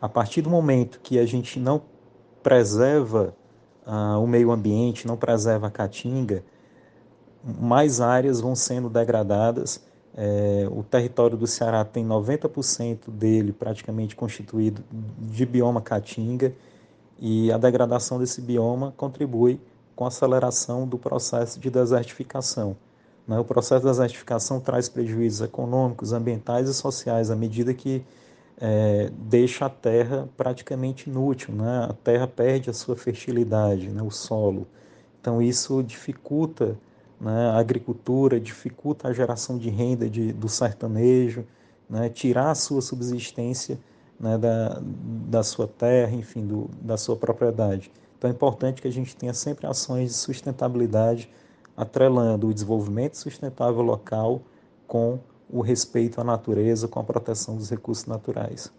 A partir do momento que a gente não preserva uh, o meio ambiente, não preserva a caatinga, mais áreas vão sendo degradadas. É, o território do Ceará tem 90% dele praticamente constituído de bioma caatinga e a degradação desse bioma contribui com a aceleração do processo de desertificação. Né? O processo de desertificação traz prejuízos econômicos, ambientais e sociais à medida que é, deixa a terra praticamente inútil, né? a terra perde a sua fertilidade, né? o solo. Então, isso dificulta né? a agricultura, dificulta a geração de renda de, do sertanejo, né? tirar a sua subsistência né? da, da sua terra, enfim, do, da sua propriedade. Então, é importante que a gente tenha sempre ações de sustentabilidade atrelando o desenvolvimento sustentável local com o respeito à natureza, com a proteção dos recursos naturais.